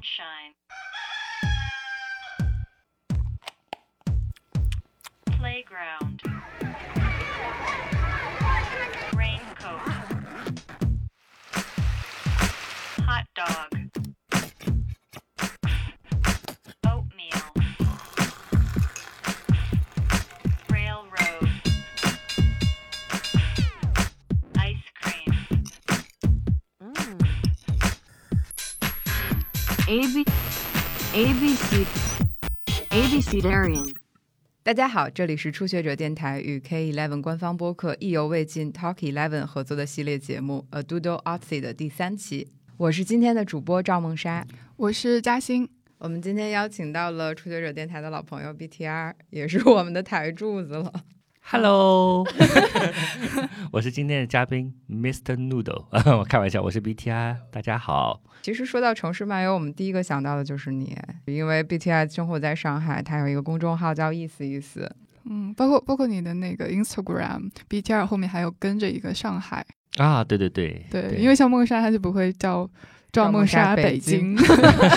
Sunshine. Playground. A B A B C A B C Darian。大家好，这里是初学者电台与 K Eleven 官方播客意犹未尽 Talk Eleven 合作的系列节目《A Doodle Artsy》的第三期。我是今天的主播赵梦莎。我是嘉欣，我们今天邀请到了初学者电台的老朋友 BTR，也是我们的台柱子了。Hello，我是今天的嘉宾 Mr. Noodle，我 开玩笑，我是 BTR，大家好。其实说到城市漫游，我们第一个想到的就是你，因为 BTR 生活在上海，它有一个公众号叫“意思意思嗯，包括包括你的那个 Instagram BTR 后面还有跟着一个上海，啊，对对对对，因为像梦莎她就不会叫赵梦莎北京，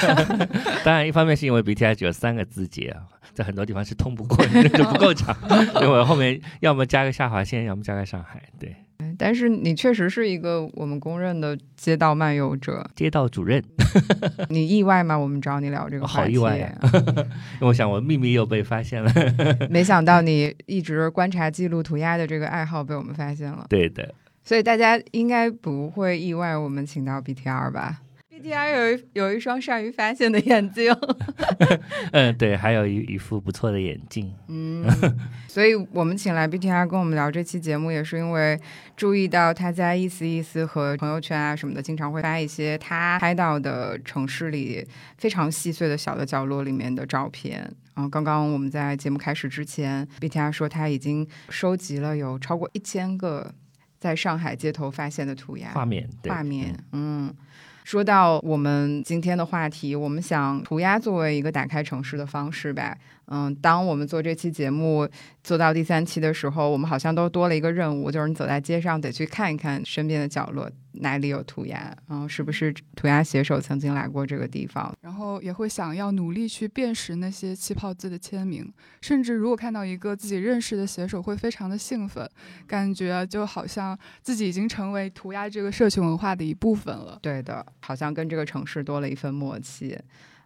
当然一方面是因为 BTS 只有三个字节啊，在很多地方是通不过的，就不够长，因为我后面要么加个下划线，要么加个上海，对，”，但是你确实是一个我们公认的街道漫游者。街道主任，你意外吗？我们找你聊这个话题，好意外呀因为我想我秘密又被发现了，没想到你一直观察记录涂鸦的这个爱好被我们发现了，对的，所以大家应该不会意外我们请到 BTR 吧？BTR 有一有一双善于发现的眼睛，嗯，对，还有一一副不错的眼镜，嗯，所以我们请来 BTR 跟我们聊这期节目，也是因为注意到他在意思意思和朋友圈啊什么的，经常会发一些他拍到的城市里非常细碎的小的角落里面的照片。然后刚刚我们在节目开始之前，BTR 说他已经收集了有超过一千个在上海街头发现的涂鸦画面，对画面，嗯。说到我们今天的话题，我们想涂鸦作为一个打开城市的方式吧。嗯，当我们做这期节目做到第三期的时候，我们好像都多了一个任务，就是你走在街上得去看一看身边的角落哪里有涂鸦，然后是不是涂鸦写手曾经来过这个地方。然后也会想要努力去辨识那些气泡字的签名，甚至如果看到一个自己认识的写手，会非常的兴奋，感觉就好像自己已经成为涂鸦这个社群文化的一部分了。对的，好像跟这个城市多了一份默契。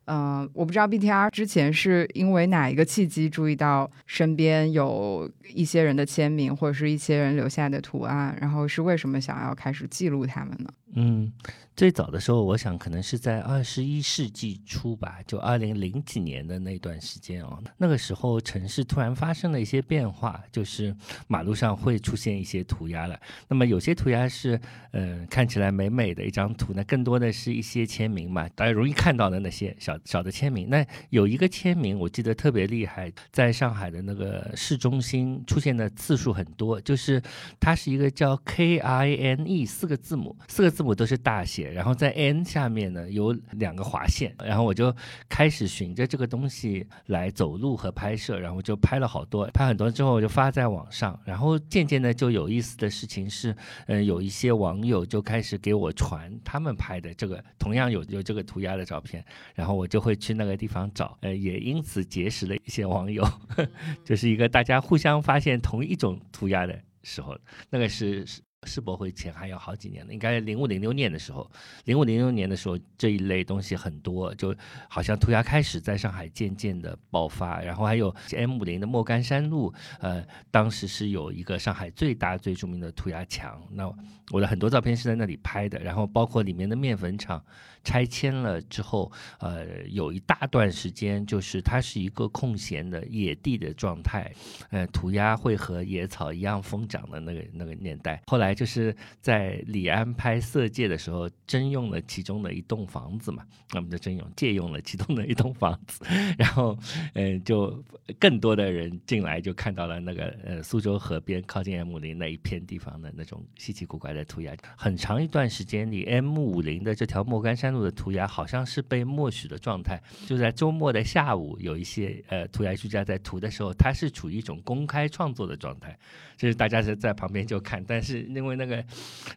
嗯、我不知道 BTR 之前是因为哪一个契机注意到身边有一些人的签名，或者是一些人留下的图案，然后是为什么想要开始记录他们呢？嗯，最早的时候，我想可能是在二十一世纪初吧，就二零零几年的那段时间哦。那个时候，城市突然发生了一些变化，就是马路上会出现一些涂鸦了。那么有些涂鸦是，嗯、看起来美美的一张图那，更多的是一些签名嘛，大家容易看到的那些小小的签名。那有一个签名，我记得特别厉害，在上海的那个市中心出现的次数很多，就是它是一个叫 K I N E 四个字母，四个字母都是大写，然后在 N 下面呢有两个划线，然后我就开始循着这个东西来走路和拍摄，然后就拍了好多，拍很多之后我就发在网上，然后渐渐的就有意思的事情是，嗯、有一些网友就开始给我传他们拍的这个同样有有这个涂鸦的照片，然后我就会去那个地方找，呃，也因此结识了一些网友，就是一个大家互相发现同一种涂鸦的时候，那个是是世博会前还有好几年了，应该零五零六年的时候，零五零六年的时候这一类东西很多，就好像涂鸦开始在上海渐渐的爆发，然后还有 M 五零的莫干山路，呃，当时是有一个上海最大最著名的涂鸦墙，那我的很多照片是在那里拍的，然后包括里面的面粉厂拆迁了之后，呃，有一大段时间就是它是一个空闲的野地的状态，呃，涂鸦会和野草一样疯长的那个那个年代。后来就是在李安拍《色戒》的时候，征用了其中的一栋房子嘛，那么就征用借用了其中的一栋房子，然后嗯、就更多的人进来就看到了那个呃苏州河边靠近 M 五零那一片地方的那种稀奇古怪的涂鸦。很长一段时间里，M 五零的这条莫干山路的涂鸦好像是被默许的状态，就在周末的下午，有一些呃涂鸦艺术家在涂的时候，他是处于一种公开创作的状态，就是大家是在旁边就看，但是因为那个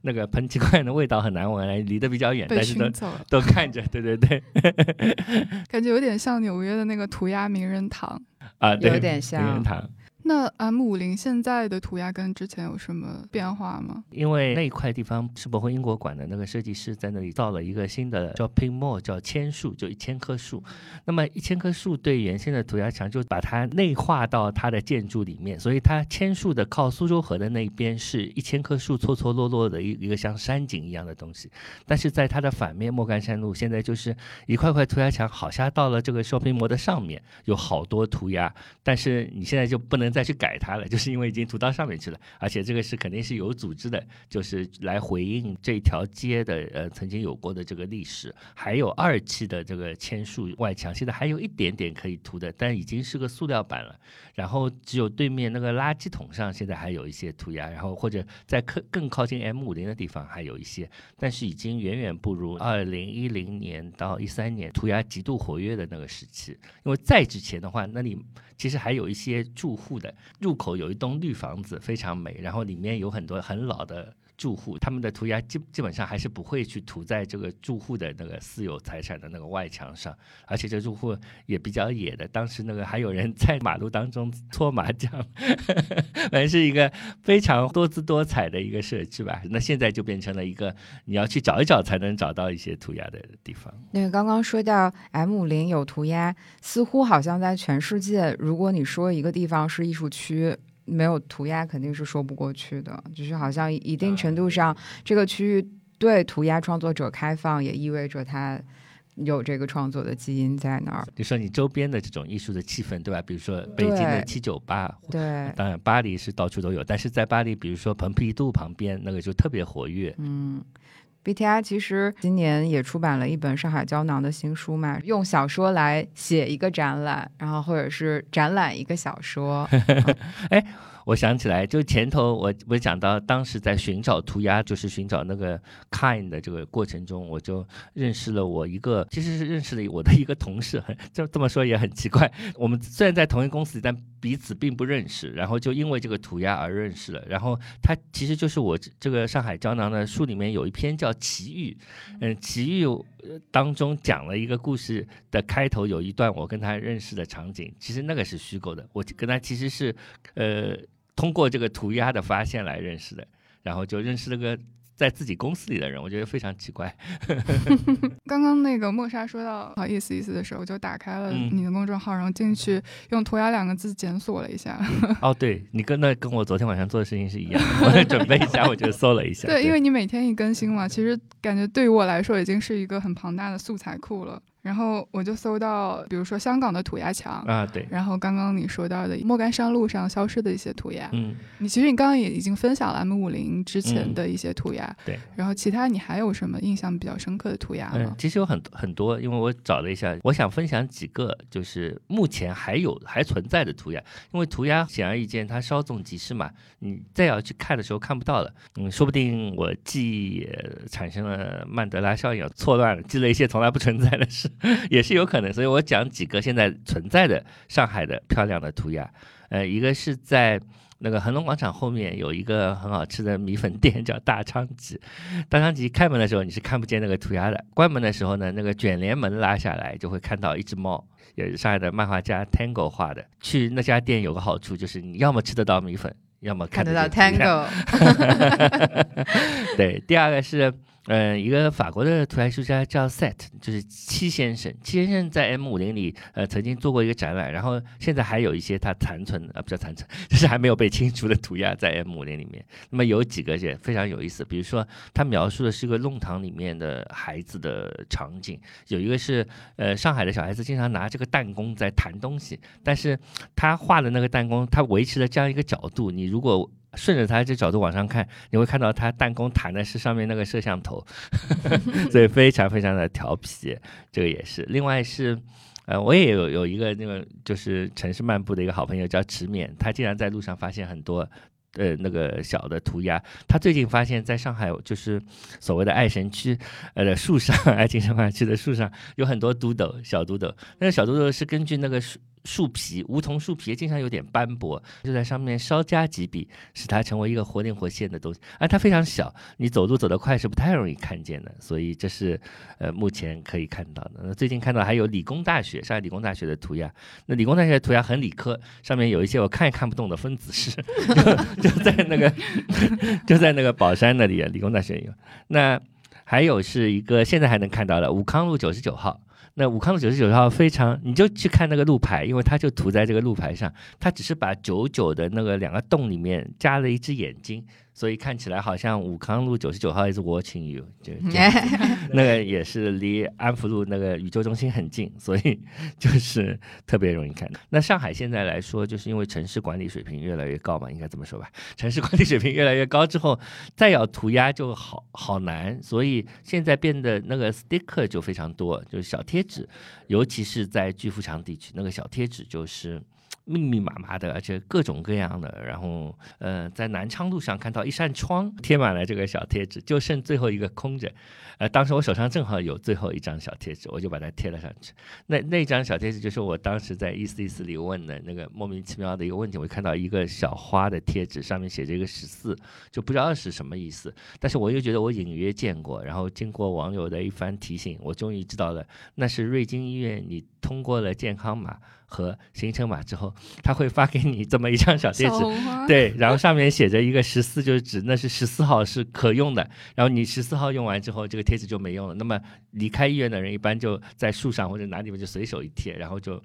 那个喷漆罐的味道很难闻，离得比较远，被但是都都看着，对对对，感觉有点像纽约的那个涂鸦名人堂。啊，对，有点像名人堂。那 M 五零现在的涂鸦跟之前有什么变化吗？因为那一块地方世博会英国馆的那个设计师在那里造了一个新的 shopping mall，叫千树，就一千棵树。那么一千棵树对原先的涂鸦墙就把它内化到它的建筑里面，所以它千树的靠苏州河的那一边是一千棵树错错落落的一一个像山景一样的东西。但是在它的反面莫干山路现在就是一块块涂鸦墙，好像到了这个 shopping mall 的上面有好多涂鸦，但是你现在就不能再去改它了，就是因为已经涂到上面去了，而且这个是肯定是有组织的，就是来回应这条街的呃曾经有过的这个历史，还有二期的这个千树外墙，现在还有一点点可以涂的，但已经是个塑料板了。然后只有对面那个垃圾桶上现在还有一些涂鸦，然后或者在更更靠近 M 五零的地方还有一些，但是已经远远不如二零一零年到一三年涂鸦极度活跃的那个时期。因为再之前的话，那你其实还有一些住户的入口有一栋绿房子，非常美，然后里面有很多很老的。住户他们的涂鸦基基本上还是不会去涂在这个住户的那个私有财产的那个外墙上，而且这住户也比较野的。当时那个还有人在马路当中搓麻将，反正是一个非常多姿多彩的一个设置吧。那现在就变成了一个你要去找一找才能找到一些涂鸦的地方。那个刚刚说到 M 五零有涂鸦，似乎好像在全世界，如果你说一个地方是艺术区，没有涂鸦肯定是说不过去的。就是好像一定程度上，这个区域对涂鸦创作者开放，也意味着它有这个创作的基因在那儿。就说你周边的这种艺术的气氛，对吧？比如说北京的七九八，对，当然巴黎是到处都有，但是在巴黎，比如说蓬皮杜旁边那个就特别活跃。嗯。BTI 其实今年也出版了一本上海胶囊的新书嘛，用小说来写一个展览，然后或者是展览一个小说。我想起来，就前头我我讲到，当时在寻找涂鸦，就是寻找那个 kind 的这个过程中，我就认识了我一个，其实是认识了我的一个同事，很 这这么说也很奇怪。我们虽然在同一公司里，但彼此并不认识，然后就因为这个涂鸦而认识了。然后他其实就是我这这个上海胶囊的书里面有一篇叫《奇遇》，嗯，《奇遇》呃当中讲了一个故事的开头有一段我跟他认识的场景，其实那个是虚构的，我跟他其实是呃通过这个涂鸦的发现来认识的，然后就认识了个在自己公司里的人，我觉得非常奇怪。刚刚那个莫莎说到好意思意思的时候，我就打开了嗯你的公众号，然后进去用“涂鸦”两个字检索了一下。哦，对你跟那跟我昨天晚上做的事情是一样的，我准备一下我就搜了一下。对，因为你每天一更新嘛，其实感觉对于我来说已经是一个很庞大的素材库了。然后我就搜到，比如说香港的涂鸦墙，啊对，然后刚刚你说到的莫干山路上消失的一些涂鸦，嗯，你其实你刚刚也已经分享了 M 五零之前嗯的一些涂鸦，对。然后其他你还有什么印象比较深刻的涂鸦嗯吗，？其实有很很多，因为我找了一下，我想分享几个，就是目前还有还存在的涂鸦，因为涂鸦显而易见它稍纵即逝嘛，你再要去看的时候看不到了，嗯，说不定我记忆也产生了曼德拉效应，错乱了，记了一些从来不存在的事，也是有可能，所以我讲几个现在存在的上海的漂亮的涂鸦，呃，一个是在。那个恒隆广场后面有一个很好吃的米粉店，叫大昌吉。大昌吉开门的时候你是看不见那个涂鸦的，关门的时候呢，那个卷帘门拉下来就会看到一只猫，也是上海的漫画家 Tango 画的。去那家店有个好处就是你要么吃得到米粉，要么得看得到 Tango，对，第二个是，嗯、一个法国的涂鸦艺术家叫 Set，就是七先生。七先生在 M 五零里，呃，曾经做过一个展览，然后现在还有一些他残存，啊，不叫残存，就是还没有被清除的涂鸦在 M 五零里面。那么有几个也非常有意思，比如说他描述的是一个弄堂里面的孩子的场景，有一个是，呃，上海的小孩子经常拿这个弹弓在弹东西，但是他画的那个弹弓，他维持了这样一个角度，你如果顺着它这角度往上看，你会看到它弹弓弹的是上面那个摄像头，所以非常非常的调皮，这个也是。另外是，呃，我也有有一个那个就是城市漫步的一个好朋友叫池勉，他竟然在路上发现很多。呃，那个小的涂鸦，他最近发现，在上海就是所谓的爱神区，呃的树上，爱情神话区的树上有很多独斗，小独斗。那个小独斗是根据那个树树皮，梧桐树皮经常有点斑驳，就在上面稍加几笔，使它成为一个活灵活现的东西。啊它非常小，你走路走得快是不太容易看见的，所以这是呃目前可以看到的。那最近看到还有理工大学，上海理工大学的涂鸦。那理工大学的涂鸦很理科，上面有一些我看也看不懂的分子式，就就在那个 就在那个宝山那里，理工大学有。那还有是一个现在还能看到的武康路九十九号。那武康路九十九号非常，你就去看那个路牌，因为它就涂在这个路牌上，它只是把九九的那个两个洞里面加了一只眼睛，所以看起来好像武康路九十九号 is watching you，就 那个也是离安福路那个宇宙中心很近，所以就是特别容易看到。那上海现在来说，就是因为城市管理水平越来越高嘛，应该这么说吧？城市管理水平越来越高之后，再要涂鸦就好好难，所以现在变得那个 sticker 就非常多，就是小贴纸，尤其是在巨富强地区，那个小贴纸就是。密密麻麻的，而且各种各样的。然后，呃，在南昌路上看到一扇窗贴满了这个小贴纸，就剩最后一个空着。呃，当时我手上正好有最后一张小贴纸，我就把它贴了上去。那那张小贴纸就是我当时在意思意思里问的那个莫名其妙的一个问题。我看到一个小花的贴纸，上面写着一个十四，就不知道是什么意思。但是我又觉得我隐约见过。然后经过网友的一番提醒，我终于知道了，那是瑞金医院，你通过了健康码和行程码之后，他会发给你这么一张小贴纸。对，然后上面写着一个十四，就是指那是十四号是可用的，然后你十四号用完之后，这个贴纸就没用了。那么离开医院的人一般就在树上或者哪里面就随手一贴，然后就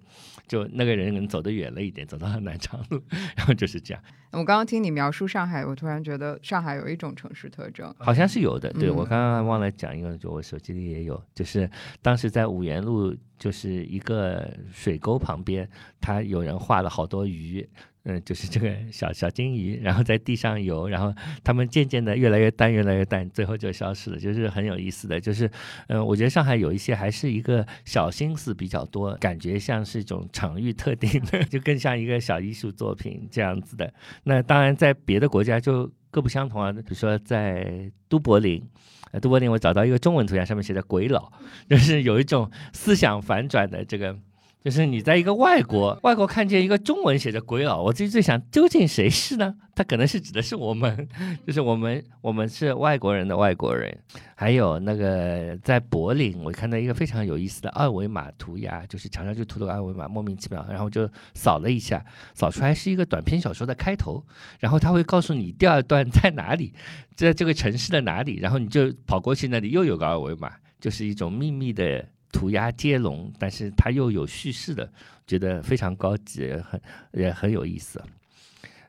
就那个人能走得远了一点，走到了南昌路，然后就是这样，我刚刚听你描述上海，我突然觉得上海有一种城市特征，好像是有的。对、嗯我刚刚忘了讲一个，就我手机里也有，就是当时在五原路，就是一个水沟旁边，他有人画了好多鱼。嗯，就是这个小小金鱼，然后在地上游，然后它们渐渐的越来越淡，越来越淡，最后就消失了，就是很有意思的。就是，嗯、我觉得上海有一些还是一个小心思比较多，感觉像是一种场域特定的，就更像一个小艺术作品这样子的。那当然，在别的国家就各不相同啊，比如说在都柏林。呃，都柏林我找到一个中文图像，上面写的“鬼佬”，就是有一种思想反转的这个。就是你在一个外国，外国看见一个中文写着“鬼佬”，我自己在想，究竟谁是呢？他可能是指的是我们，就是我们，我们是外国人的外国人。还有那个在柏林，我看到一个非常有意思的二维码涂鸦，就是墙上就涂了个二维码，莫名其妙，然后就扫了一下，扫出来是一个短篇小说的开头，然后他会告诉你第二段在哪里，在这个城市的哪里，然后你就跑过去那里又有个二维码，就是一种秘密的涂鸦接龙，但是它又有叙事的，觉得非常高级，很也很有意思。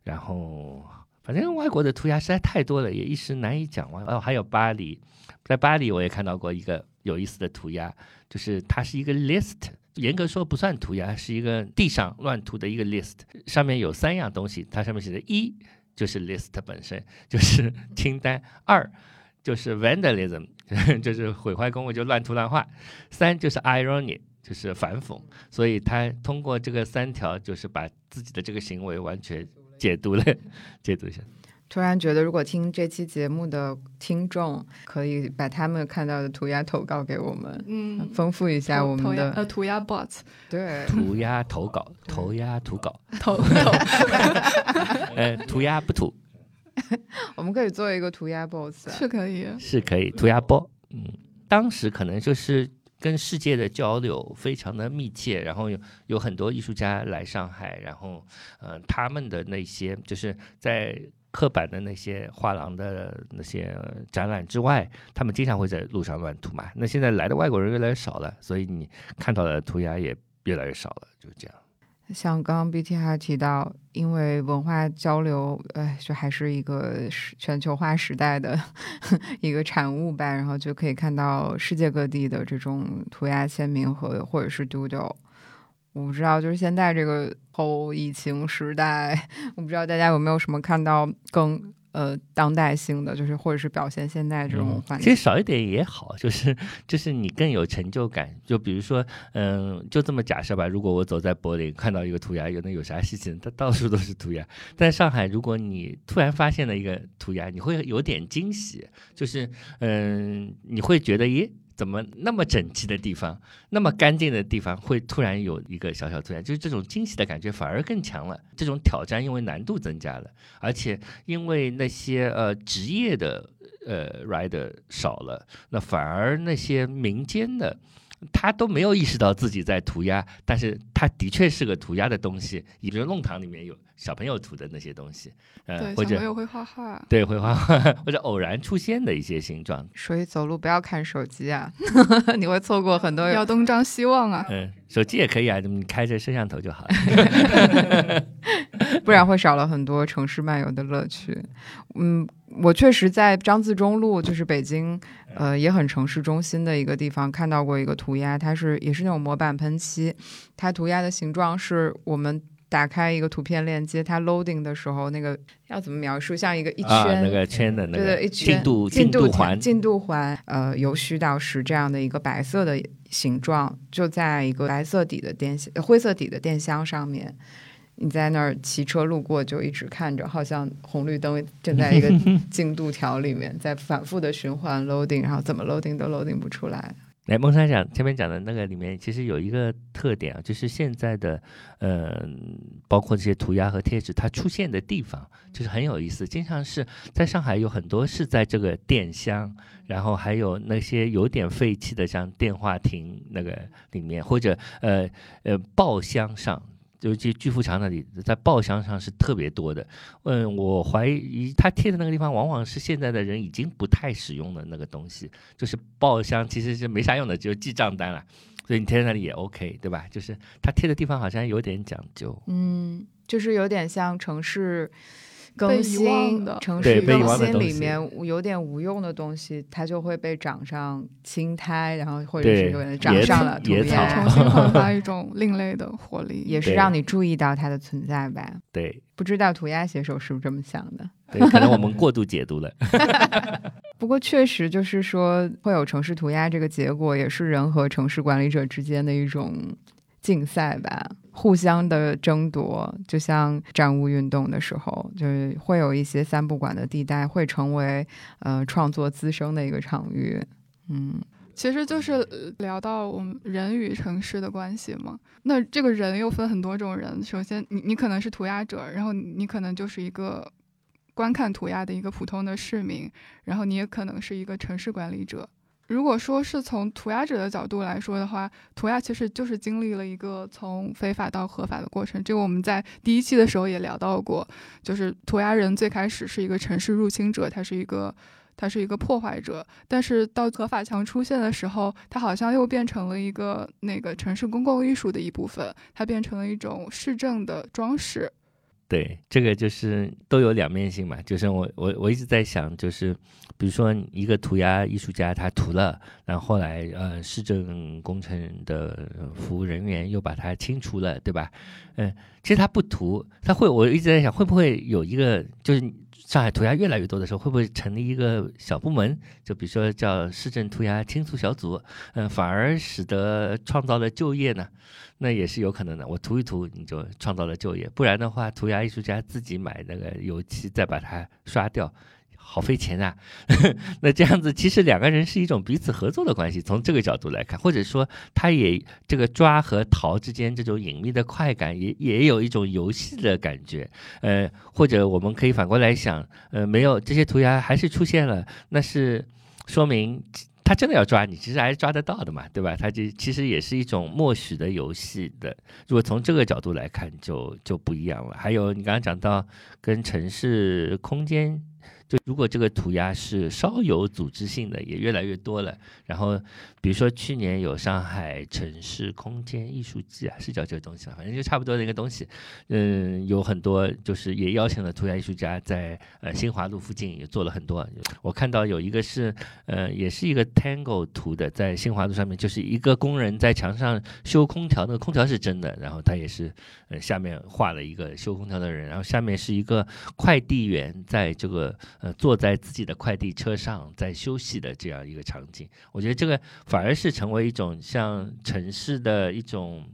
然后反正外国的涂鸦实在太多了，也一时难以讲完。哦，还有巴黎，在巴黎我也看到过一个有意思的涂鸦，就是它是一个 list。严格说不算涂鸦，是一个地上乱涂的一个 list，上面有三样东西，它上面写的一就是 list 本身，就是 清单；二就是 vandalism，就是毁坏公物，就乱涂乱画；三就是 irony，就是反讽。所以他通过这个三条，就是把自己的这个行为完全解读了，解读一下。突然觉得，如果听这期节目的听众可以把他们看到的涂鸦投稿给我们，嗯，丰富一下我们的涂鸦呃涂鸦 bot 对。涂鸦投稿，涂鸦涂稿，投投 呃，涂鸦不涂 我们可以做一个涂鸦 boss，啊是可以，是可以，涂鸦包。嗯，当时可能就是跟世界的交流非常的密切，然后有有很多艺术家来上海，然后呃，他们的那些就是在。刻板的那些画廊的那些展览之外，他们经常会在路上乱涂嘛。那现在来的外国人越来越少了，所以你看到的涂鸦也越来越少了，就这样。像刚刚 BT 还提到，因为文化交流，哎，就还是一个全球化时代的 一个产物吧，然后就可以看到世界各地的这种涂鸦签名和或者是 doodle。我不知道，就是现在这个后疫情时代，我不知道大家有没有什么看到更呃当代性的，就是或者是表现现代这种环境。嗯其实少一点也好，就是就是你更有成就感。就比如说，嗯，就这么假设吧，如果我走在柏林看到一个涂鸦，有那有啥事情？它到处都是涂鸦。在上海，如果你突然发现了一个涂鸦，你会有点惊喜，就是嗯，你会觉得，咦，怎么那么整齐的地方，那么干净的地方，会突然有一个小小突然，就是这种惊喜的感觉反而更强了。这种挑战因为难度增加了，而且因为那些呃职业的呃 rider 少了，那反而那些民间的。他都没有意识到自己在涂鸦，但是他的确是个涂鸦的东西。比如弄堂里面有小朋友涂的那些东西，呃，对，或者小朋友会画画。对会画画，或者偶然出现的一些形状，所以走路不要看手机啊，你会错过很多。要东张西望啊！嗯，手机也可以啊，你开着摄像头就好了。不然会少了很多城市漫游的乐趣。嗯，我确实在张自忠路，就是北京，呃，也很城市中心的一个地方，看到过一个涂鸦，它是也是那种模板喷漆，它涂鸦的形状是我们打开一个图片链接，它 loading 的时候那个要怎么描述，像一个一圈、啊，那个圈的那个对对，一圈进度进度环，进度环，呃，由虚到实这样的一个白色的形状，就在一个白色底的电灰色底的电箱上面。你在那儿骑车路过，就一直看着，好像红绿灯正在一个 进度条里面，在反复的循环 loading，然后怎么 loading 都 loading 不出来。来，孟山讲前面讲的那个里面，其实有一个特点啊，就是现在的呃，包括这些涂鸦和贴纸，它出现的地方就是很有意思。经常是在上海有很多是在这个电箱，然后还有那些有点废弃的，像电话亭那个里面，或者呃呃报箱上。尤其巨富强那里，在报箱上是特别多的。嗯，我怀疑他贴的那个地方，往往是现在的人已经不太使用的那个东西。就是报箱其实是没啥用的，就记账单了。所以你贴在那里也 OK，对吧？就是他贴的地方好像有点讲究。嗯，就是有点像城市更新城市更新里面有点无用的东西，它就会被长上青苔，然后或者是有人长上了涂鸦重，新焕发一种另类的活力。也是让你注意到它的存在吧。对不知道涂鸦写手是不是这么想的？对，可能我们过度解读了。不过确实就是说，会有城市涂鸦这个结果，也是人和城市管理者之间的一种竞赛吧，互相的争夺。就像站屋运动的时候，就是会有一些三不管的地带，会成为呃创作滋生的一个场域。嗯，其实就是聊到我们人与城市的关系嘛。那这个人又分很多种人，首先你你可能是涂鸦者，然后你可能就是一个观看涂鸦的一个普通的市民，然后你也可能是一个城市管理者。如果说是从涂鸦者的角度来说的话，涂鸦其实就是经历了一个从非法到合法的过程。这个我们在第一期的时候也聊到过，就是涂鸦人最开始是一个城市入侵者，他是一个他是一个破坏者，但是到合法墙出现的时候，它好像又变成了一个那个城市公共艺术的一部分，它变成了一种市政的装饰。对，这个就是都有两面性嘛。就是我我我一直在想，就是比如说一个涂鸦艺术家他涂了，然后后来呃市政工程的服务人员又把它清除了，对吧？嗯，其实他不涂，他会我一直在想，会不会有一个就是上海涂鸦越来越多的时候，会不会成立一个小部门？就比如说叫市政涂鸦清除小组，嗯，反而使得创造了就业呢？那也是有可能的。我涂一涂，你就创造了就业，不然的话，涂鸦艺术家自己买那个油漆，再把它刷掉。好费钱啊！那这样子，其实两个人是一种彼此合作的关系。从这个角度来看，或者说，他也这个抓和逃之间这种隐秘的快感，也也有一种游戏的感觉。呃，或者我们可以反过来想，呃，没有这些涂鸦还是出现了，那是说明他真的要抓你，其实还是抓得到的嘛，对吧？他就其实也是一种默许的游戏的。如果从这个角度来看就，就不一样了。还有你刚刚讲到跟城市空间。就如果这个涂鸦是稍有组织性的，也越来越多了。然后，比如说去年有上海城市空间艺术季啊，是叫这个东西吧？反正就差不多的一个东西。嗯，有很多就是也邀请了涂鸦艺术家在呃新华路附近也做了很多。我看到有一个是呃也是一个 Tango 图的，在新华路上面，就是一个工人在墙上修空调，那个空调是真的，然后他也是呃下面画了一个修空调的人，然后下面是一个快递员在这个。呃，坐在自己的快递车上在休息的这样一个场景，我觉得这个反而是成为一种像城市的一种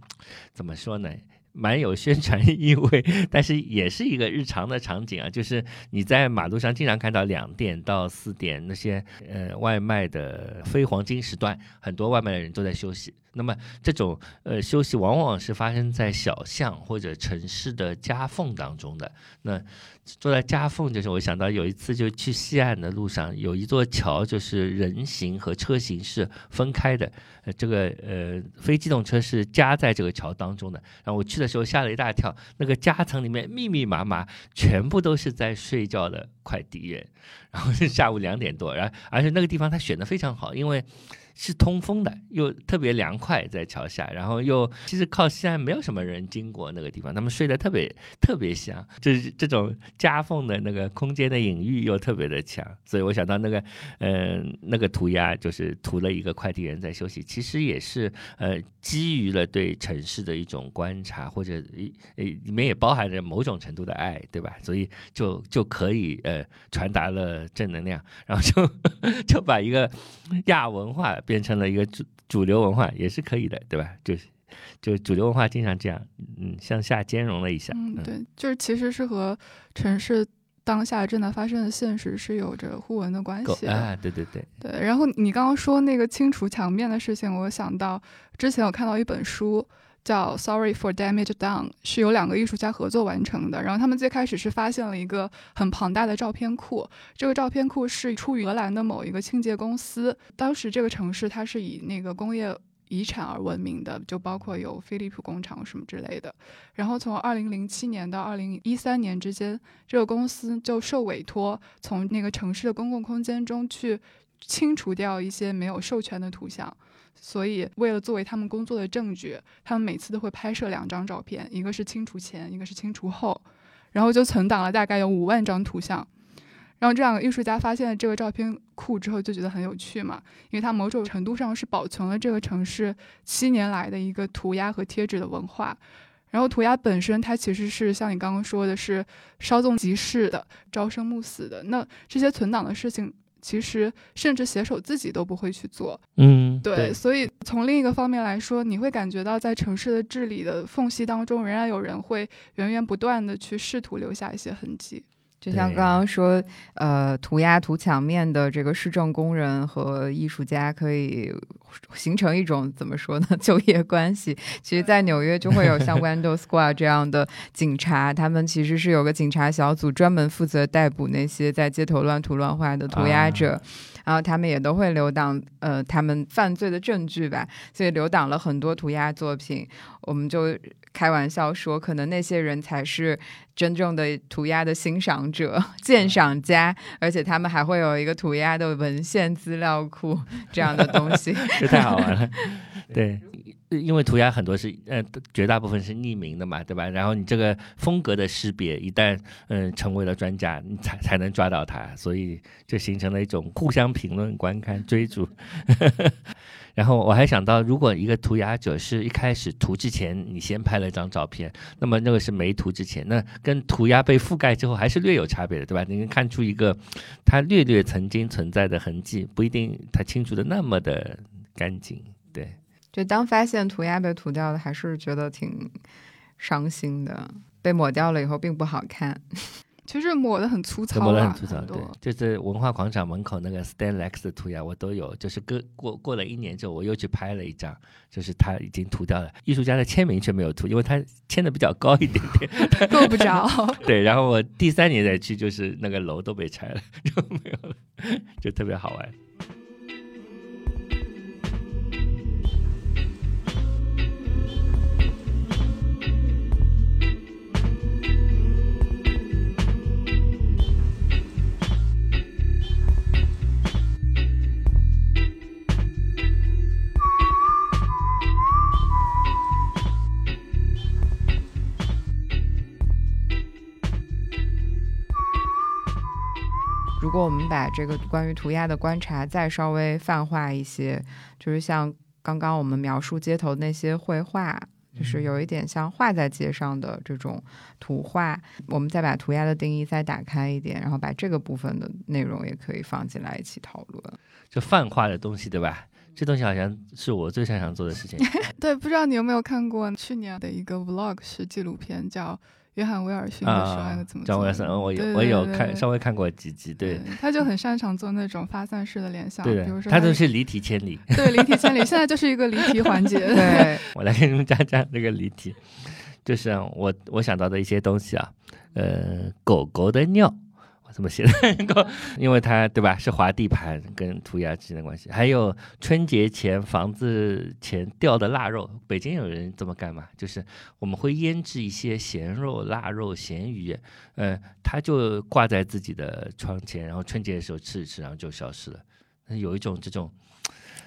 怎么说呢？蛮有宣传意味，但是也是一个日常的场景啊，就是你在马路上经常看到两点到四点那些呃外卖的非黄金时段，很多外卖的人都在休息。那么这种呃休息往往是发生在小巷或者城市的夹缝当中的。那坐在夹缝，就是我想到有一次就去西岸的路上，有一座桥，就是人行和车行是分开的。呃，这个呃非机动车是夹在这个桥当中的。然后我去的时候吓了一大跳，那个夹层里面密密麻麻，全部都是在睡觉的快递员。然后是下午两点多，然后而且那个地方他选的非常好，因为。是通风的，又特别凉快，在桥下，然后又其实靠西岸没有什么人经过那个地方，他们睡得特别特别香，就是这种夹缝的那个空间的隐喻又特别的强，所以我想到那个，嗯，那个涂鸦就是涂了一个快递员在休息，其实也是呃基于了对城市的一种观察，或者呃里面也包含着某种程度的爱，对吧？所以就就可以呃传达了正能量，然后就 就把一个亚文化。变成了一个主主流文化也是可以的，对吧？就是就主流文化经常这样，嗯，向下兼容了一下。嗯，对，就是其实是和城市当下正在发生的现实是有着互文的关系啊。对对对对。然后你刚刚说那个清除墙面的事情，我想到之前我看到一本书。叫 Sorry for Damage Done，是由两个艺术家合作完成的。然后他们最开始是发现了一个很庞大的照片库，这个照片库是出于荷兰的某一个清洁公司。当时这个城市它是以那个工业遗产而闻名的，就包括有飞利浦工厂什么之类的。然后从2007年到2013年之间，这个公司就受委托从那个城市的公共空间中去清除掉一些没有授权的图像。所以，为了作为他们工作的证据，他们每次都会拍摄两张照片，一个是清除前，一个是清除后，然后就存档了大概有五万张图像。然后这两个艺术家发现了这个照片库之后，就觉得很有趣嘛，因为它某种程度上是保存了这个城市七年来的一个涂鸦和贴纸的文化。然后涂鸦本身，它其实是像你刚刚说的，是稍纵即逝的，朝生暮死的。那这些存档的事情。其实，甚至写手自己都不会去做。嗯，对。所以，从另一个方面来说，你会感觉到在城市的治理的缝隙当中，仍然有人会源源不断的去试图留下一些痕迹。就像刚刚说，呃，涂鸦涂墙面的这个市政工人和艺术家可以形成一种怎么说呢？就业关系。其实，在纽约就会有像 Wendell Square 这样的警察，他们其实是有个警察小组，专门负责逮捕那些在街头乱涂乱画的涂鸦者。然后他们也都会留档，呃，他们犯罪的证据吧，所以留档了很多涂鸦作品。我们就开玩笑说，可能那些人才是真正的涂鸦的欣赏者、鉴赏家，而且他们还会有一个涂鸦的文献资料库这样的东西，这太好玩了，对。因为涂鸦很多是呃绝大部分是匿名的嘛，对吧？然后你这个风格的识别一旦嗯成为了专家，你才才能抓到他，所以就形成了一种互相评论、观看、追逐。然后我还想到，如果一个涂鸦者是一开始涂之前你先拍了一张照片，那么那个是没涂之前，那跟涂鸦被覆盖之后还是略有差别的，对吧？你能看出一个它略略曾经存在的痕迹，不一定它清除的那么的干净，对。就当发现涂鸦被涂掉了，还是觉得挺伤心的。被抹掉了以后，并不好看。其实抹的很粗糙，抹的很粗糙。对，就是文化广场门口那个 Stanlex 的涂鸦，我都有。就是过过过了一年之后，我又去拍了一张，就是他已经涂掉了，艺术家的签名却没有涂，因为他签的比较高一点点，够不着。对，然后我第三年再去，就是那个楼都被拆了，就没有了，就特别好玩。果我们把这个关于涂鸦的观察再稍微泛化一些，就是像刚刚我们描述街头那些绘画，就是有一点像画在街上的这种图画。我们再把涂鸦的定义再打开一点，然后把这个部分的内容也可以放进来一起讨论。就泛化的东西，对吧？这东西好像是我最擅长做的事情。对，不知道你有没有看过去年的一个 vlog 是纪录片，叫《约翰威尔逊的十万个怎么做的》张威尔森，嗯我有对我有看稍微看过几集，对他就很擅长做那种发散式的联想，对，比如说他就是离题千里。对离题千里，现在就是一个离题环节。对，我来给你们讲讲这个离题，就是啊我我想到的一些东西啊，呃，狗狗的尿。我怎么写的？狗，因为它对吧，是划地盘跟涂鸦之间的关系。还有春节前房子前掉的腊肉，北京有人这么干嘛？就是我们会腌制一些咸肉、腊肉、咸鱼，呃，它就挂在自己的窗前，然后春节的时候吃一吃，然后就消失了。有一种这种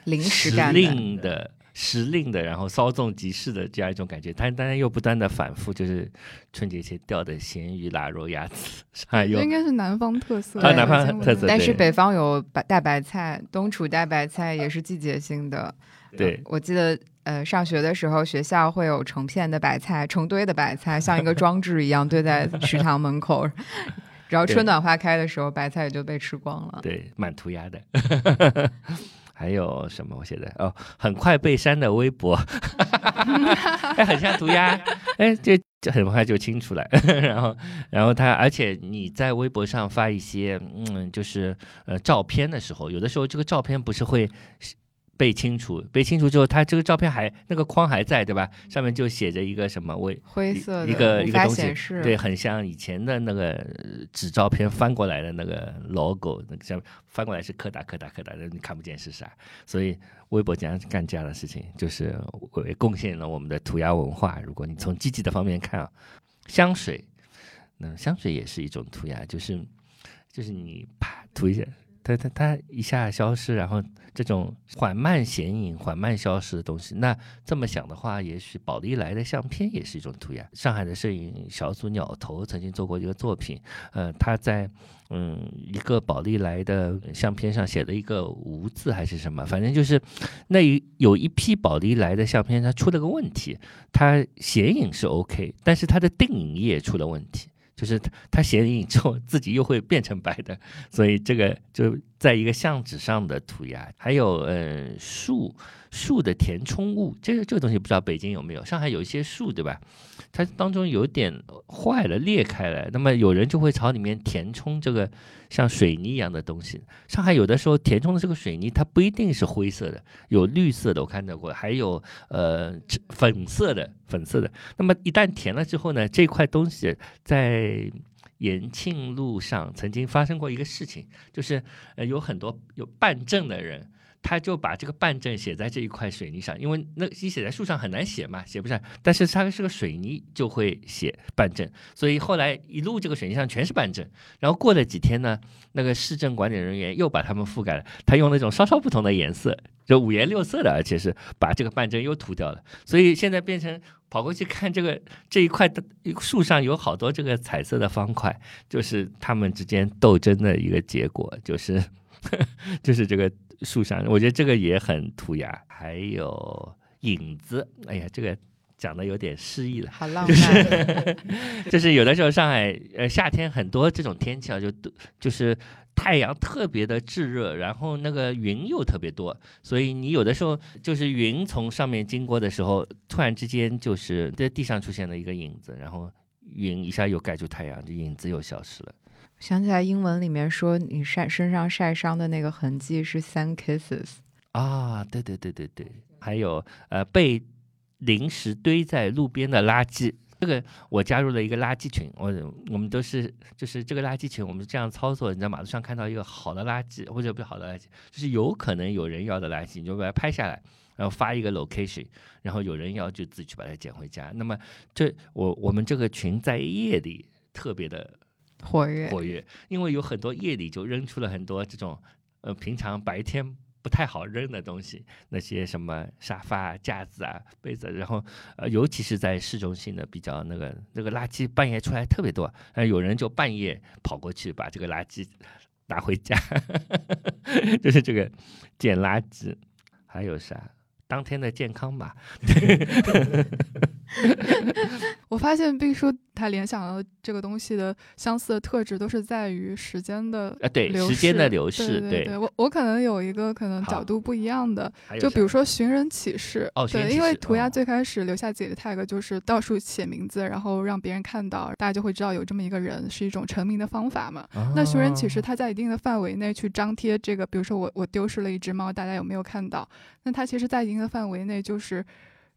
临时令的、时令的，然后稍纵即逝的这样一种感觉。但当然又不断的反复，就是春节前钓的咸鱼、腊肉、鸭子，上海有应该是南方特色，啊南方特色但是北方有白大白菜，冬储大白菜也是季节性的。对我记得呃上学的时候，学校会有成片的白菜，成堆的白菜，像一个 装置一样堆在食堂门口。然后春暖花开的时候，白菜也就被吃光了。对，满涂鸦的。还有什么我写的哦？很快被删的微博，哎，很像涂鸦，哎，这这很快就清出来。然后，然后他，而且你在微博上发一些，嗯，就是呃照片的时候，有的时候这个照片不是会被清除，被清除之后，它这个照片还那个框还在，对吧？上面就写着一个什么我灰色的一个一个东西，对，很像以前的那个呃纸照片翻过来的那个 logo，那个像翻过来是柯达柯达柯达的，你看不见是啥。所以微博经常干这样的事情，就是为贡献了我们的涂鸦文化。如果你从积极的方面看啊，香水，那香水也是一种涂鸦，就是就是你啪涂一下。它它它一下消失，然后这种缓慢显影、缓慢消失的东西，那这么想的话，也许宝丽来的相片也是一种涂鸦。上海的摄影小组鸟头曾经做过一个作品，呃，他在嗯一个宝丽来的相片上写了一个无字还是什么，反正就是那一有一批宝丽来的相片，它出了个问题，它显影是 OK，但是它的定影液出了问题。就是它它显影之后自己又会变成白的，所以这个就在一个相纸上的涂鸦，还有嗯树树的填充物，这个这个东西不知道北京有没有，上海有一些树对吧？它当中有点坏了裂开来，那么有人就会朝里面填充这个像水泥一样的东西。上海有的时候填充的这个水泥，它不一定是灰色的，有绿色的我看到过，还有呃粉色的粉色的。那么一旦填了之后呢，这块东西在延庆路上曾经发生过一个事情，就是呃有很多有办证的人。他就把这个办证写在这一块水泥上，因为那你写在树上很难写嘛，写不上。但是它是个水泥，就会写办证，所以后来一路这个水泥上全是办证。然后过了几天呢，那个市政管理人员又把它们覆盖了，他用那种稍稍不同的颜色，就五颜六色的，而且是把这个办证又涂掉了。所以现在变成跑过去看这个这一块的树上有好多这个彩色的方块，就是他们之间斗争的一个结果，就是 就是这个。树上，我觉得这个也很涂鸦。还有影子，哎呀，这个讲的有点诗意了。好浪漫，就是有的时候上海，呃，夏天很多这种天气啊，就就是太阳特别的炙热，然后那个云又特别多，所以你有的时候就是云从上面经过的时候，突然之间就是在地上出现了一个影子，然后云一下又盖住太阳，这影子又消失了。想起来英文里面说你晒身上晒伤的那个痕迹是 sun kisses 啊，对对对对对，还有呃被临时堆在路边的垃圾，这个我加入了一个垃圾群，我我们都是就是这个垃圾群，我们这样操作，你在马路上看到一个好的垃圾或者不好的垃圾，就是有可能有人要的垃圾，你就把它拍下来。然后发一个 location，然后有人要就自己去把它捡回家。那么这我我们这个群在夜里特别的活跃，活跃，因为有很多夜里就扔出了很多这种呃平常白天不太好扔的东西，那些什么沙发、架子啊、被子，然后呃尤其是在市中心的比较那个那个垃圾半夜出来特别多，呃有人就半夜跑过去把这个垃圾拿回家，就是这个捡垃圾，还有啥？当天的健康吧，我发现毕叔他联想到这个东西的相似的特质，都是在于时间的啊，对，流时间的逝流逝，对对我我可能有一个可能角度不一样的，就比如说寻人启事，对，因为涂鸦哦最开始留下自己的 tag 就是到处写名字，然后让别人看到，大家就会知道有这么一个人，是一种成名的方法嘛。那寻人启事，哦它在一定的范围内去张贴这个，比如说我我丢失了一只猫，大家有没有看到？那它其实，在一定的范围内，就是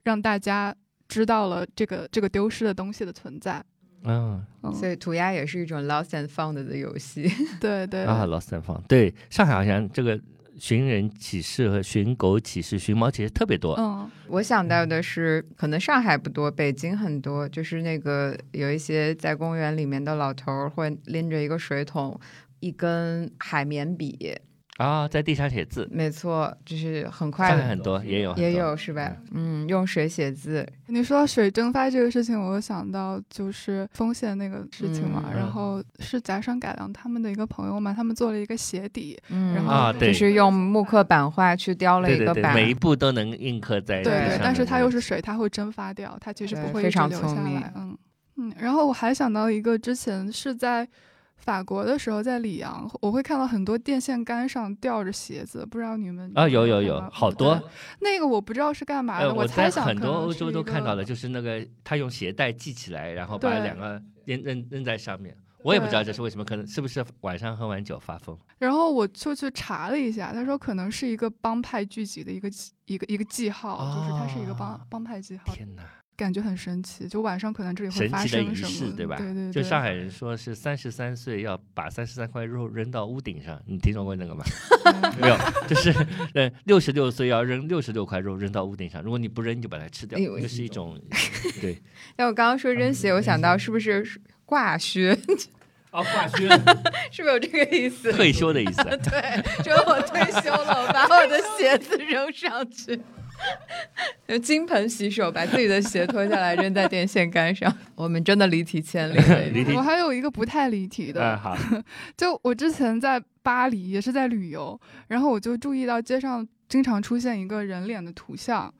让大家知道了这个这个丢失的东西的存在。嗯嗯，所以涂鸦也是一种 lost and found 的游戏。对对啊，lost and found，对，上海好像这个寻人启事和寻狗启事、寻猫启事特别多。嗯我想到的是，可能上海不多，北京很多，就是那个有一些在公园里面的老头儿会拎着一个水桶，一根海绵笔，啊，在地上写字，没错，就是很快很多，也有很也有是吧？嗯，用水写字，你说到水蒸发这个事情，我有想到就是丰县那个事情嘛，嗯然后是夹山改良他们的一个朋友嘛，他们做了一个鞋底，嗯，然后就是用木刻版画去雕了一个版，每一步都能印刻在对对，但是它又是水，它会蒸发掉，它其实不会一直非常留下来。嗯嗯，然后我还想到一个，之前是在法国的时候，在里昂，我会看到很多电线杆上吊着鞋子，不知道你们啊，有有有好多，那个我不知道是干嘛呃，的，我猜想在很多欧洲都看到了，就是那个他用鞋带系起来，然后把两个扔扔扔在上面。我也不知道这是为什么，可能是不是晚上喝完酒发疯？然后我就去查了一下，他说可能是一个帮派聚集的一个一个一个记号，就是它是一个帮啊。帮派记号，天哪！感觉很神奇。就晚上可能这里会发神奇的仪生什么，式对吧？对对对，就上海人说是三十三岁要把三十三块肉扔到屋顶上，你听说过那个吗？嗯 没有，就是呃六十六岁要扔六十六块肉扔到屋顶上，如果你不扔，你就把它吃掉这是一种 对。但我刚刚说扔鞋，我想到是不是挂靴？哦，挂靴，是不是有这个意思？退休的意思。对，说我退休了，我把我的鞋子扔上去。就金盆洗手，把自己的鞋脱下来扔在电线杆上。我们真的离题千里。离题我还有一个不太离题的，就我之前在巴黎也是在旅游，然后我就注意到街上经常出现一个人脸的图像，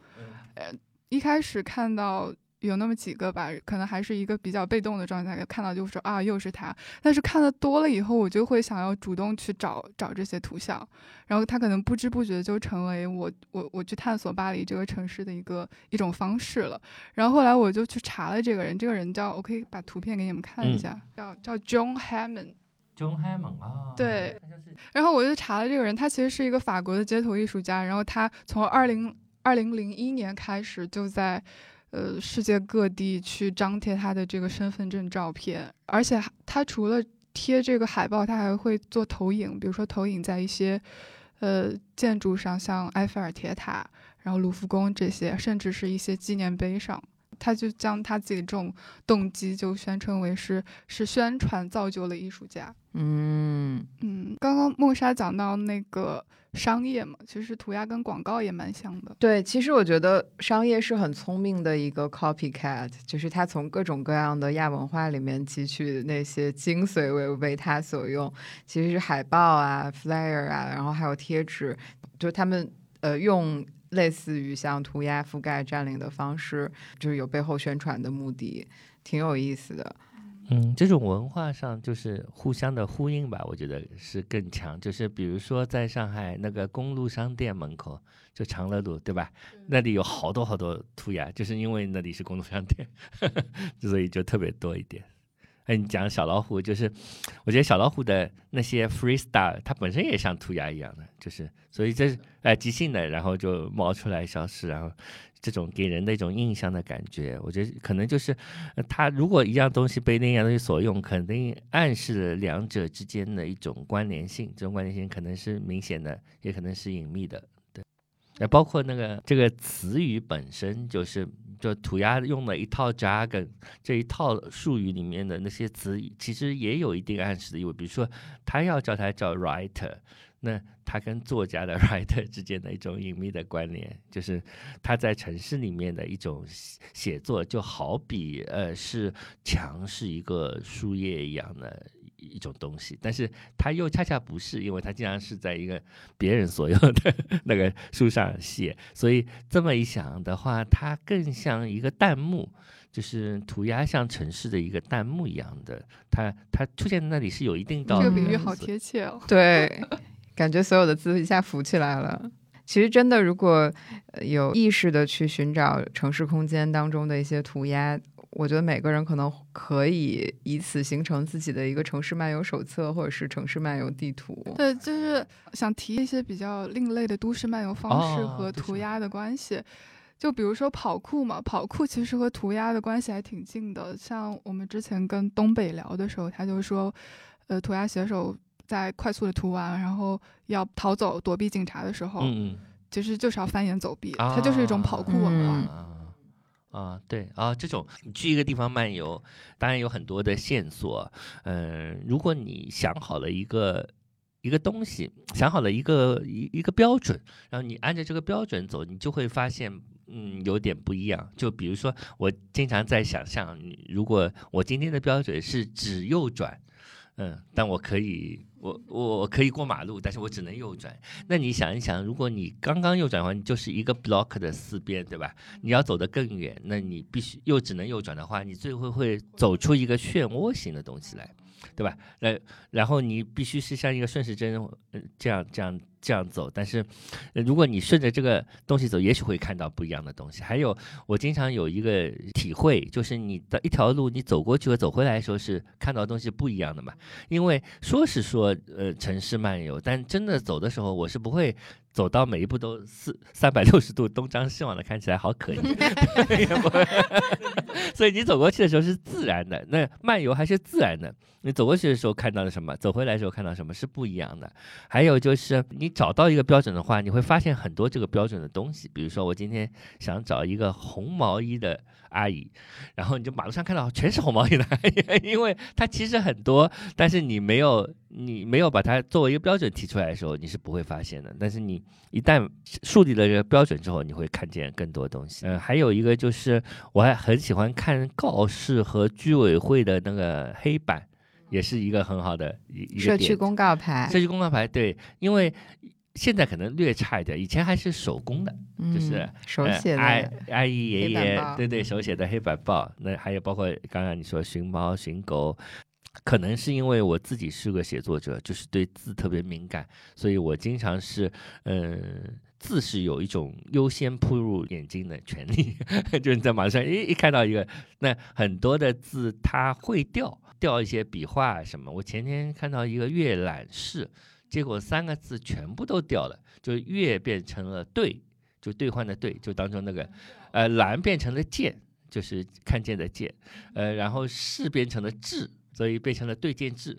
呃，一开始看到。有那么几个吧，可能还是一个比较被动的状态，看到就说啊，又是他。但是看的多了以后，我就会想要主动去找找这些图像，然后他可能不知不觉就成为我我我去探索巴黎这个城市的一个一种方式了。然后后来我就去查了这个人，这个人叫我可以把图片给你们看一嗯下，叫叫 John Hammond。John Hammond 啊，对，然后我就查了这个人，他其实是一个法国的街头艺术家，然后他从二零二零零一年开始就在。呃，世界各地去张贴他的这个身份证照片，而且他除了贴这个海报，他还会做投影，比如说投影在一些呃建筑上，像埃菲尔铁塔，然后卢浮宫这些，甚至是一些纪念碑上。他就将他自己这种动机就宣称为是是宣传造就了艺术家。嗯，嗯，刚刚梦莎讲到那个商业嘛，其实涂鸦跟广告也蛮像的。对，其实我觉得商业是很聪明的一个 copycat，就是他从各种各样的亚文化里面汲取那些精髓为为他所用。其实是海报啊、flyer 啊，然后还有贴纸，就他们呃用类似于像涂鸦覆盖占领的方式，就是有背后宣传的目的，挺有意思的。嗯，这种文化上就是互相的呼应吧，我觉得是更强。就是比如说在上海那个公路商店门口，就长乐路，对吧？那里有好多好多涂鸦，就是因为那里是公路商店，所以就特别多一点。哎，你讲小老虎，就是我觉得小老虎的那些 freestyle，它本身也像涂鸦一样的，就是所以这是哎即兴的，然后就冒出来消失，然后这种给人的一种印象的感觉，我觉得可能就是呃它如果一样东西被另一样东西所用，肯定暗示了两者之间的一种关联性，这种关联性可能是明显的，也可能是隐秘的，对。呃，包括那个这个词语本身就是，就涂鸦用了一套 jargon，这一套术语里面的那些词，其实也有一定暗示的意味。比如说，他要叫他叫 writer，那他跟作家的 writer 之间的一种隐秘的关联，就是他在城市里面的一种写写作，就好比呃是墙是一个树叶一样的一种东西，但是它又恰恰不是，因为它经常是在一个别人所有的那个书上写，所以这么一想的话，它更像一个弹幕。就是涂鸦像城市的一个弹幕一样的，它它出现在那里是有一定道理的。这个比喻好贴切哦。对，感觉所有的字一下浮起来了。其实真的，如果呃有意识的去寻找城市空间当中的一些涂鸦，我觉得每个人可能可以以此形成自己的一个城市漫游手册，或者是城市漫游地图。对，就是想提一些比较另类的都市漫游方式和涂鸦的关系。就比如说跑酷嘛，跑酷其实和涂鸦的关系还挺近的。像我们之前跟东北聊的时候，他就说，呃，涂鸦写手在快速的涂完，然后要逃走躲避警察的时候，嗯其实就是要翻眼走壁，嗯，它就是一种跑酷文化。嗯啊，对啊，这种你去一个地方漫游，当然有很多的线索。嗯、如果你想好了一个一个东西，想好了一个一一个标准，然后你按照这个标准走，你就会发现，嗯，有点不一样。就比如说，我经常在想象，如果我今天的标准是只右转。嗯，但我可以，我我我可以过马路，但是我只能右转。那你想一想，如果你刚刚右转的话，你就是一个 block 的四边，对吧？你要走得更远，那你必须又只能右转的话，你最后会走出一个漩涡型的东西来，对吧？那然后你必须是像一个顺时针，这样这样这样走。但是，如果你顺着这个东西走，也许会看到不一样的东西。还有，我经常有一个体会，就是你的一条路，你走过去和走回来的时候是看到东西不一样的嘛。因为说是说呃城市漫游，但真的走的时候，我是不会走到每一步都四三百六十度东张西望的，看起来好可疑。所以你走过去的时候是自然的，那漫游还是自然的。你走过去的时候看到了什么，走回来的时候看到什么是不一样的。还有就是你找到一个标准的话，你会发现很多这个标准的东西。比如说我今天想找一个红毛衣的阿姨，然后你就马路上看到全是红毛衣的阿姨，因为它其实很多，但是你没有你没有把它作为一个标准提出来的时候，你是不会发现的。但是你一旦树立了这个标准之后，你会看见更多东西。嗯、还有一个就是我还很喜欢看告示和居委会的那个黑板，也是一个很好的一一个点社区公告牌，社区公告牌对，因为现在可能略差一点，以前还是手工的。就是嗯手呃写的，阿阿姨爷爷对对，手写的黑板报。那还有包括刚刚你说寻猫寻狗，可能是因为我自己是个写作者，就是对字特别敏感，所以我经常是嗯。字是有一种优先扑入眼睛的权利，就是你在马上一一看到一个，那很多的字它会掉掉一些笔画什么。我前天看到一个阅览室，结果三个字全部都掉了，就阅变成了对，就兑换的兑，就当中那个，呃，蓝变成了见，就是看见的见，呃，然后是变成了智，所以变成了对见智，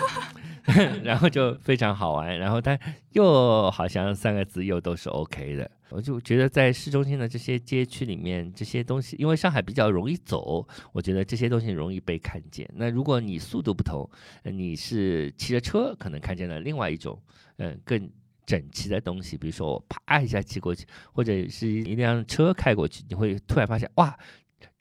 然后就非常好玩，然后它又好像三个字又都是 OK 的，我就觉得在市中心的这些街区里面，这些东西，因为上海比较容易走，我觉得这些东西容易被看见。那如果你速度不同，你是骑着车，可能看见了另外一种，嗯、更。整齐的东西，比如说我啪一下骑过去，或者是一辆车开过去，你会突然发现，哇，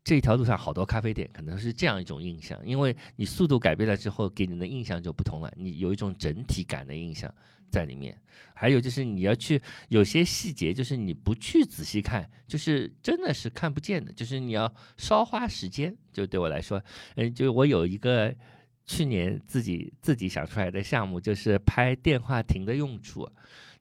这一条路上好多咖啡店，可能是这样一种印象。因为你速度改变了之后，给你的印象就不同了，你有一种整体感的印象在里面。还有就是你要去有些细节，就是你不去仔细看，就是真的是看不见的，就是你要稍花时间。就对我来说，嗯，就我有一个。去年自己自己想出来的项目就是拍电话亭的用处，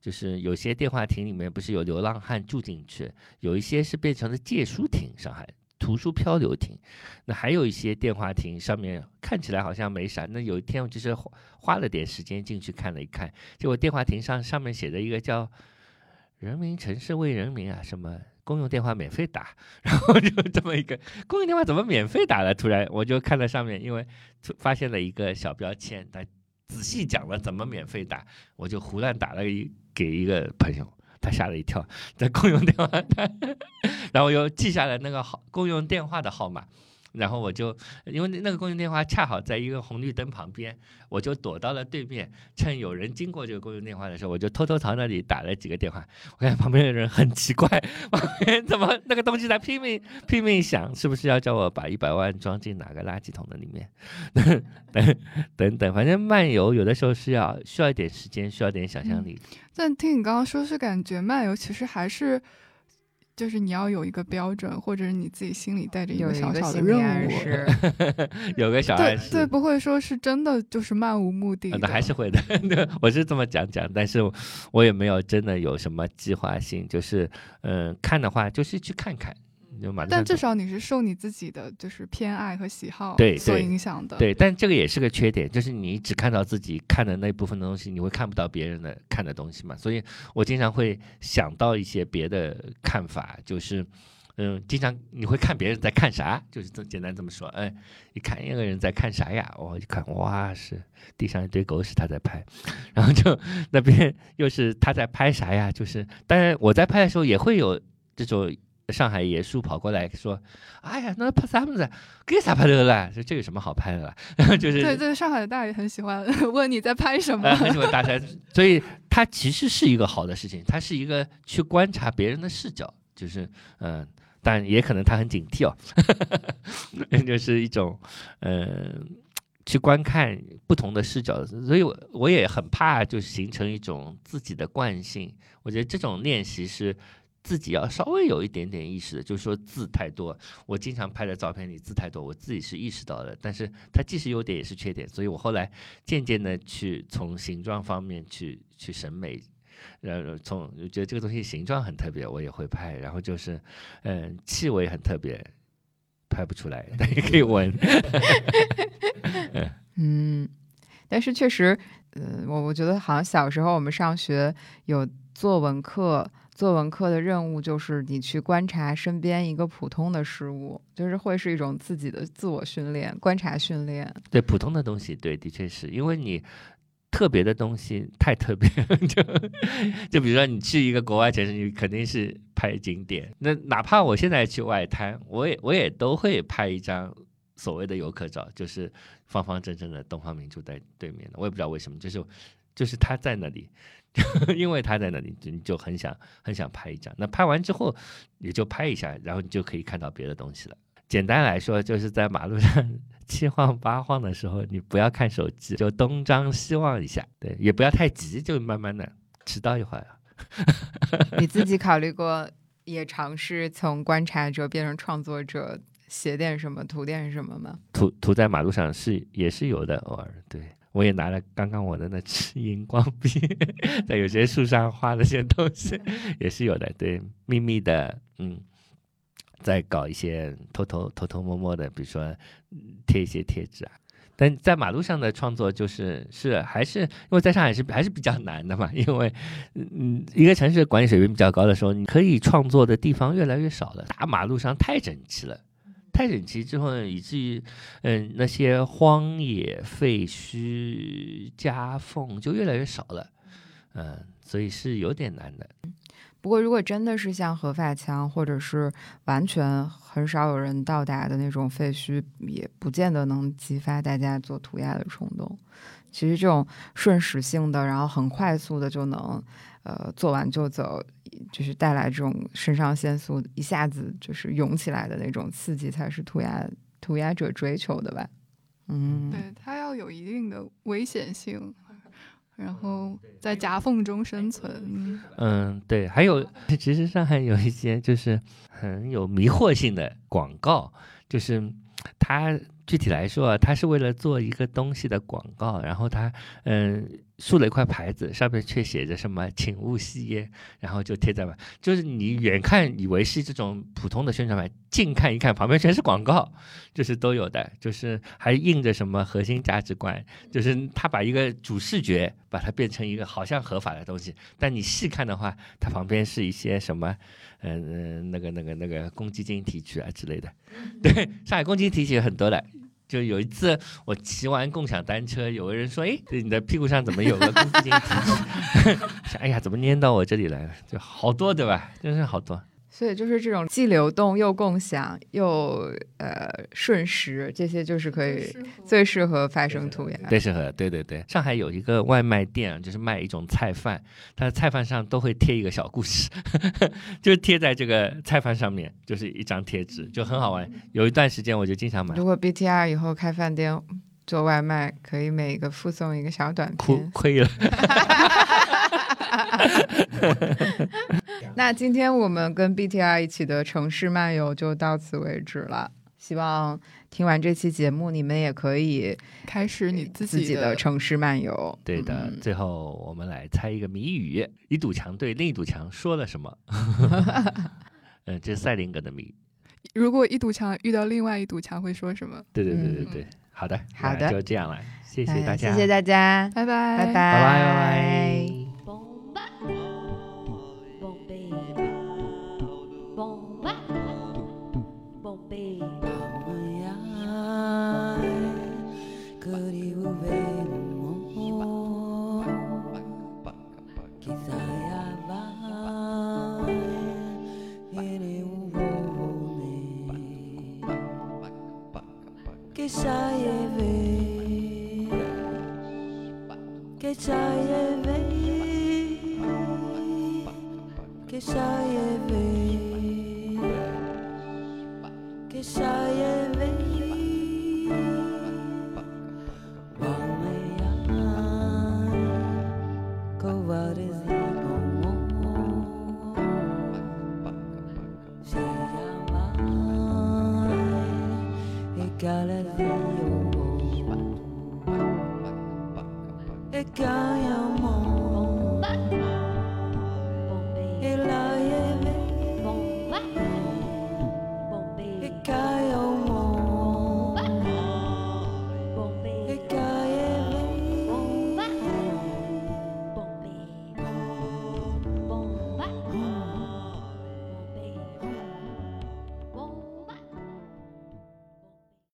就是有些电话亭里面不是有流浪汉住进去，有一些是变成了借书亭，上海图书漂流亭。那还有一些电话亭上面看起来好像没啥，那有一天我就是花了点时间进去看了一看，结果电话亭上上面写的一个叫“人民城市为人民”啊，什么公用电话免费打，然后就这么一个公用电话怎么免费打了？突然我就看到上面，因为发现了一个小标签，它仔细讲了怎么免费打，我就胡乱打了一给一个朋友，他吓了一跳，在 公用电话，他 然后又记下了那个号公用电话的号码，然后我就因为那个公用电话恰好在一个红绿灯旁边，我就躲到了对面，趁有人经过这个公用电话的时候，我就偷偷朝那里打了几个电话。我看旁边的人很奇怪，旁边怎么那个东西在拼命拼命响，是不是要叫我把一百万装进哪个垃圾桶的里面？等等等，反正漫游有的时候是要需要一点时间，需要点想象力。但听你刚刚说，是感觉漫游其实还是。就是你要有一个标准，或者是你自己心里带着一个个小小的任务，示，有个小暗示，对对，不会说是真的就是漫无目的的，嗯那还是会的，我是这么讲讲，但是我也没有真的有什么计划性，就是嗯、呃看的话就是去看看，就马上但至少你是受你自己的就是偏爱和喜好对所影响的。对，但这个也是个缺点，就是你只看到自己看的那部分的东西，你会看不到别人的看的东西嘛。所以我经常会想到一些别的看法，就是，嗯，经常你会看别人在看啥，就是这简单这么说。哎，一看一个人在看啥呀？我一看，哇，是地上一堆狗屎他在拍，然后就那边又是他在拍啥呀？就是，当然我在拍的时候也会有这种。上海野树跑过来说：“哎呀，那拍啥么子？给啥拍的了？这这有什么好拍的了？” 就是对对，上海的大爷很喜欢 问你在拍什么呃，。很喜欢大山，所以它其实是一个好的事情，它是一个去观察别人的视角，就是嗯、呃但也可能他很警惕哦，就是一种嗯、呃去观看不同的视角，所以我我也很怕就形成一种自己的惯性，我觉得这种练习是。自己要稍微有一点点意识的，就是说字太多。我经常拍的照片里字太多，我自己是意识到的，但是它既是优点也是缺点，所以我后来渐渐的去从形状方面去去审美，呃，从我觉得这个东西形状很特别，我也会拍，然后就是嗯、气味很特别，拍不出来，但也可以闻。嗯，但是确实，呃，我我觉得好像小时候我们上学有作文课，作文课的任务就是你去观察身边一个普通的事物，就是会是一种自己的自我训练、观察训练。对普通的东西，对，的确是因为你特别的东西太特别了，就就比如说你去一个国外城市，你肯定是拍景点。那哪怕我现在去外滩，我也我也都会拍一张所谓的游客照，就是方方正正的东方明珠在对面的。我也不知道为什么，就是就是他在那里。因为他在那里，你就很想很想拍一张。那拍完之后，也就拍一下，然后你就可以看到别的东西了。简单来说，就是在马路上七晃八晃的时候，你不要看手机，就东张西望一下，对，也不要太急，就慢慢的迟到一会儿。你自己考虑过，也尝试从观察者变成创作者，写点什么，涂点什么吗？涂涂在马路上是也是有的，偶尔对。我也拿了刚刚我的那支荧光笔，在有些树上画了些东西，也是有的。对，秘密的，嗯，在搞一些偷偷偷偷摸摸的，比如说嗯贴一些贴纸啊。但在马路上的创作就是是还是因为在上海是还是比较难的嘛，因为嗯一个城市管理水平比较高的时候，你可以创作的地方越来越少了，大马路上太整齐了。太整齐之后呢，以至于，嗯，那些荒野、废墟、夹缝就越来越少了，嗯，所以是有点难的。不过，如果真的是像合法墙，或者是完全很少有人到达的那种废墟，也不见得能激发大家做涂鸦的冲动。其实这种瞬时性的，然后很快速的就能，呃，做完就走，就是带来这种肾上腺素一下子就是涌起来的那种刺激，才是涂鸦涂鸦者追求的吧。嗯，对，它要有一定的危险性，然后在夹缝中生存。嗯嗯，对，还有，其实上海有一些就是很有迷惑性的广告，就是它具体来说啊，它是为了做一个东西的广告，然后它嗯竖了一块牌子，上面却写着什么“请勿吸烟”，然后就贴在嘛，就是你远看以为是这种普通的宣传牌，近看一看，旁边全是广告，就是都有的，就是还印着什么核心价值观，就是他把一个主视觉把它变成一个好像合法的东西，但你细看的话，它旁边是一些什么，嗯、嗯、那个那个那个公积金提取啊之类的。对，上海公积金提取很多的。就有一次我骑完共享单车，有个人说：“哎，你的屁股上怎么有个公积金提取？” 想哎呀，怎么粘到我这里来了？就好多对吧？真是好多。所以就是这种既流动又共享又呃瞬时，这些就是可以最适合发生涂鸦。最适合，对对对。上海有一个外卖店，就是卖一种菜饭，它的菜饭上都会贴一个小故事，就是贴在这个菜饭上面，就是一张贴纸，就很好玩。有一段时间我就经常买。如果 BTR 以后开饭店做外卖，可以每个附送一个小短亏片。亏了。那今天我们跟 BTR 一起的城市漫游就到此为止了。希望听完这期节目，你们也可以开始你自自己的城市漫游。对的，嗯最后我们来猜一个谜语：一堵墙对另一堵墙说了什么？嗯，这是赛林格的谜。如果一堵墙遇到另外一堵墙会说什么？对对对对嗯对，好的，好的就这样了，谢谢哎大家，谢谢大家，拜拜，拜拜，拜拜拜拜。Que já é ver. Que já é ver.